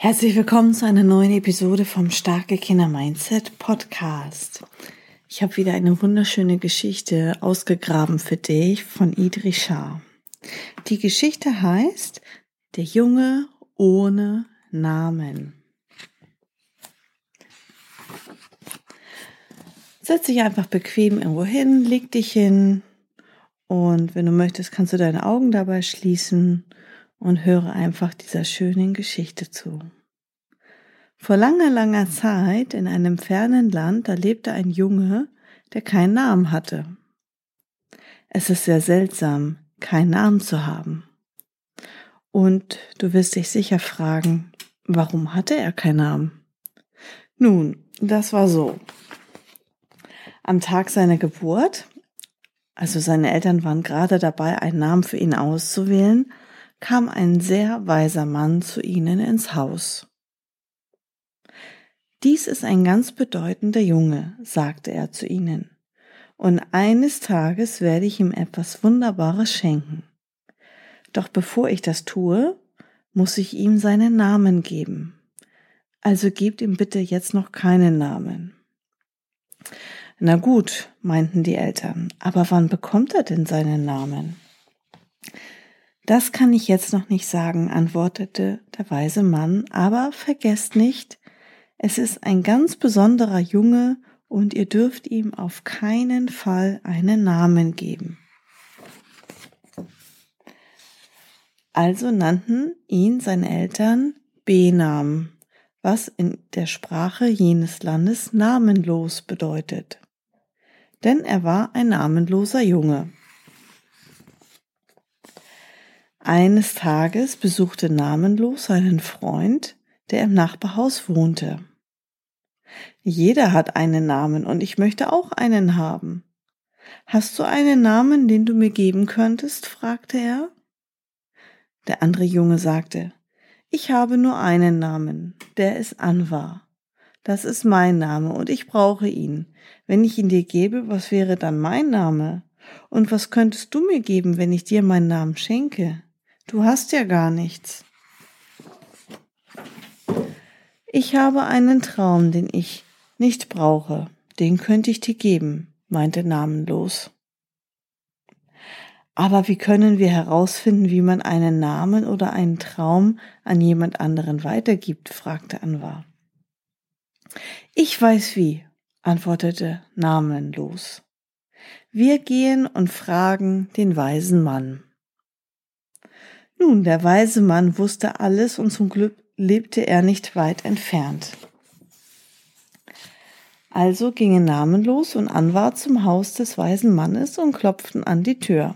Herzlich willkommen zu einer neuen Episode vom Starke Kinder Mindset Podcast. Ich habe wieder eine wunderschöne Geschichte ausgegraben für dich von Idrich Schaar. Die Geschichte heißt der Junge ohne Namen. Setz dich einfach bequem irgendwo hin, leg dich hin und wenn du möchtest, kannst du deine Augen dabei schließen und höre einfach dieser schönen Geschichte zu. Vor langer, langer Zeit in einem fernen Land, da lebte ein Junge, der keinen Namen hatte. Es ist sehr seltsam, keinen Namen zu haben. Und du wirst dich sicher fragen, warum hatte er keinen Namen? Nun, das war so. Am Tag seiner Geburt, also seine Eltern waren gerade dabei, einen Namen für ihn auszuwählen, kam ein sehr weiser Mann zu ihnen ins Haus. Dies ist ein ganz bedeutender Junge, sagte er zu ihnen, und eines Tages werde ich ihm etwas Wunderbares schenken. Doch bevor ich das tue, muss ich ihm seinen Namen geben. Also gebt ihm bitte jetzt noch keinen Namen. Na gut, meinten die Eltern, aber wann bekommt er denn seinen Namen? Das kann ich jetzt noch nicht sagen, antwortete der weise Mann, aber vergesst nicht, es ist ein ganz besonderer Junge und ihr dürft ihm auf keinen Fall einen Namen geben. Also nannten ihn seine Eltern Benam, was in der Sprache jenes Landes namenlos bedeutet. Denn er war ein namenloser Junge. Eines Tages besuchte Namenlos seinen Freund, der im Nachbarhaus wohnte. Jeder hat einen Namen und ich möchte auch einen haben. Hast du einen Namen, den du mir geben könntest? fragte er. Der andere Junge sagte, ich habe nur einen Namen, der ist Anwar. Das ist mein Name und ich brauche ihn. Wenn ich ihn dir gebe, was wäre dann mein Name? Und was könntest du mir geben, wenn ich dir meinen Namen schenke? Du hast ja gar nichts. Ich habe einen Traum, den ich nicht brauche. Den könnte ich dir geben, meinte namenlos. Aber wie können wir herausfinden, wie man einen Namen oder einen Traum an jemand anderen weitergibt? fragte Anwar. Ich weiß wie, antwortete namenlos. Wir gehen und fragen den weisen Mann. Nun, der weise Mann wusste alles und zum Glück lebte er nicht weit entfernt. Also gingen namenlos und Anwar zum Haus des weisen Mannes und klopften an die Tür.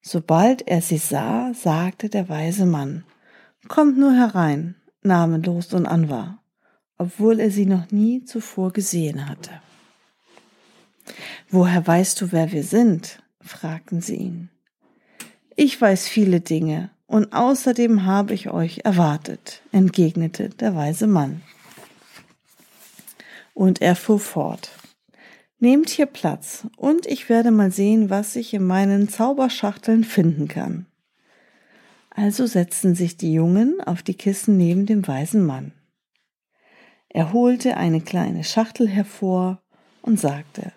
Sobald er sie sah, sagte der weise Mann, Kommt nur herein, namenlos und Anwar, obwohl er sie noch nie zuvor gesehen hatte. Woher weißt du, wer wir sind? fragten sie ihn. Ich weiß viele Dinge, und außerdem habe ich euch erwartet, entgegnete der weise Mann. Und er fuhr fort. Nehmt hier Platz und ich werde mal sehen, was ich in meinen Zauberschachteln finden kann. Also setzten sich die Jungen auf die Kissen neben dem weisen Mann. Er holte eine kleine Schachtel hervor und sagte,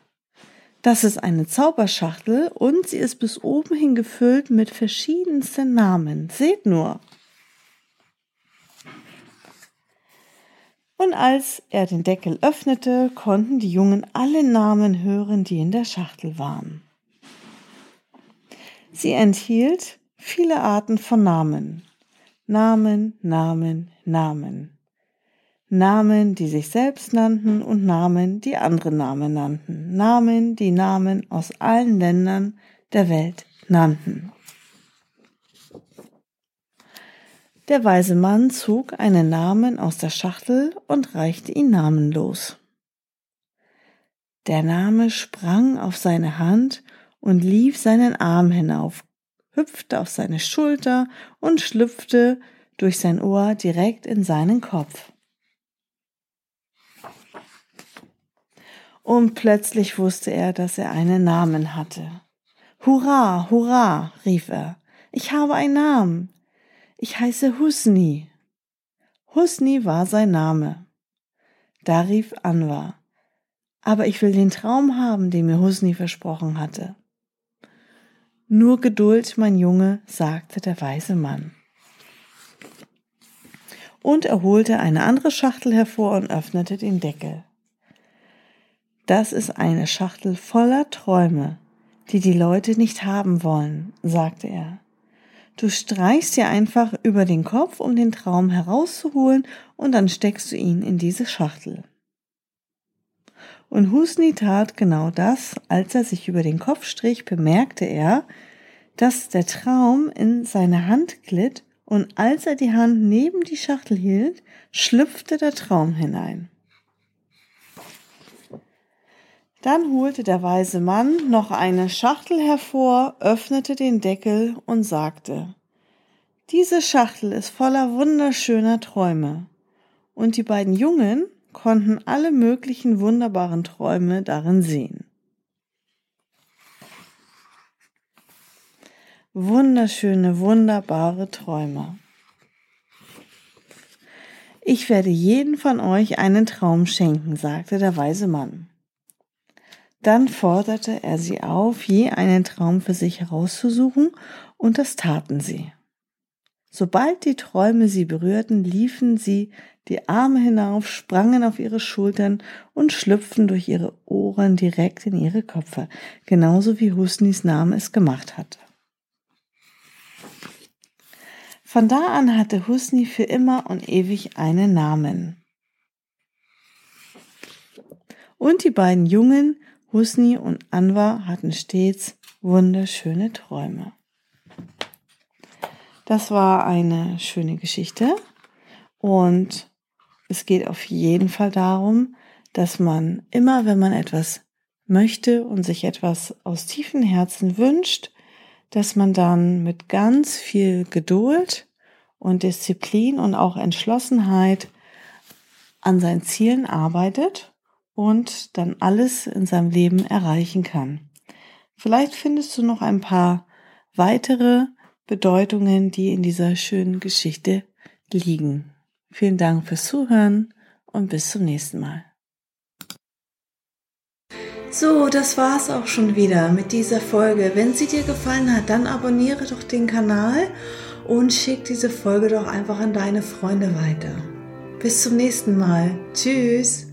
das ist eine Zauberschachtel und sie ist bis oben hin gefüllt mit verschiedensten Namen. Seht nur. Und als er den Deckel öffnete, konnten die Jungen alle Namen hören, die in der Schachtel waren. Sie enthielt viele Arten von Namen. Namen, Namen, Namen. Namen, die sich selbst nannten und Namen, die andere Namen nannten. Namen, die Namen aus allen Ländern der Welt nannten. Der weise Mann zog einen Namen aus der Schachtel und reichte ihn namenlos. Der Name sprang auf seine Hand und lief seinen Arm hinauf, hüpfte auf seine Schulter und schlüpfte durch sein Ohr direkt in seinen Kopf. Und plötzlich wusste er, dass er einen Namen hatte. Hurra, hurra, rief er. Ich habe einen Namen. Ich heiße Husni. Husni war sein Name. Da rief Anwar. Aber ich will den Traum haben, den mir Husni versprochen hatte. Nur Geduld, mein Junge, sagte der weise Mann. Und er holte eine andere Schachtel hervor und öffnete den Deckel. Das ist eine Schachtel voller Träume, die die Leute nicht haben wollen, sagte er. Du streichst dir einfach über den Kopf, um den Traum herauszuholen, und dann steckst du ihn in diese Schachtel. Und Husni tat genau das, als er sich über den Kopf strich, bemerkte er, dass der Traum in seine Hand glitt, und als er die Hand neben die Schachtel hielt, schlüpfte der Traum hinein. Dann holte der weise Mann noch eine Schachtel hervor, öffnete den Deckel und sagte, diese Schachtel ist voller wunderschöner Träume. Und die beiden Jungen konnten alle möglichen wunderbaren Träume darin sehen. Wunderschöne, wunderbare Träume. Ich werde jeden von euch einen Traum schenken, sagte der weise Mann. Dann forderte er sie auf, je einen Traum für sich herauszusuchen, und das taten sie. Sobald die Träume sie berührten, liefen sie die Arme hinauf, sprangen auf ihre Schultern und schlüpften durch ihre Ohren direkt in ihre Köpfe, genauso wie Husnis Name es gemacht hatte. Von da an hatte Husni für immer und ewig einen Namen. Und die beiden Jungen Husni und Anwar hatten stets wunderschöne Träume. Das war eine schöne Geschichte und es geht auf jeden Fall darum, dass man immer, wenn man etwas möchte und sich etwas aus tiefem Herzen wünscht, dass man dann mit ganz viel Geduld und Disziplin und auch Entschlossenheit an seinen Zielen arbeitet und dann alles in seinem Leben erreichen kann. Vielleicht findest du noch ein paar weitere Bedeutungen, die in dieser schönen Geschichte liegen. Vielen Dank fürs Zuhören und bis zum nächsten Mal. So, das war's auch schon wieder mit dieser Folge. Wenn sie dir gefallen hat, dann abonniere doch den Kanal und schick diese Folge doch einfach an deine Freunde weiter. Bis zum nächsten Mal. Tschüss.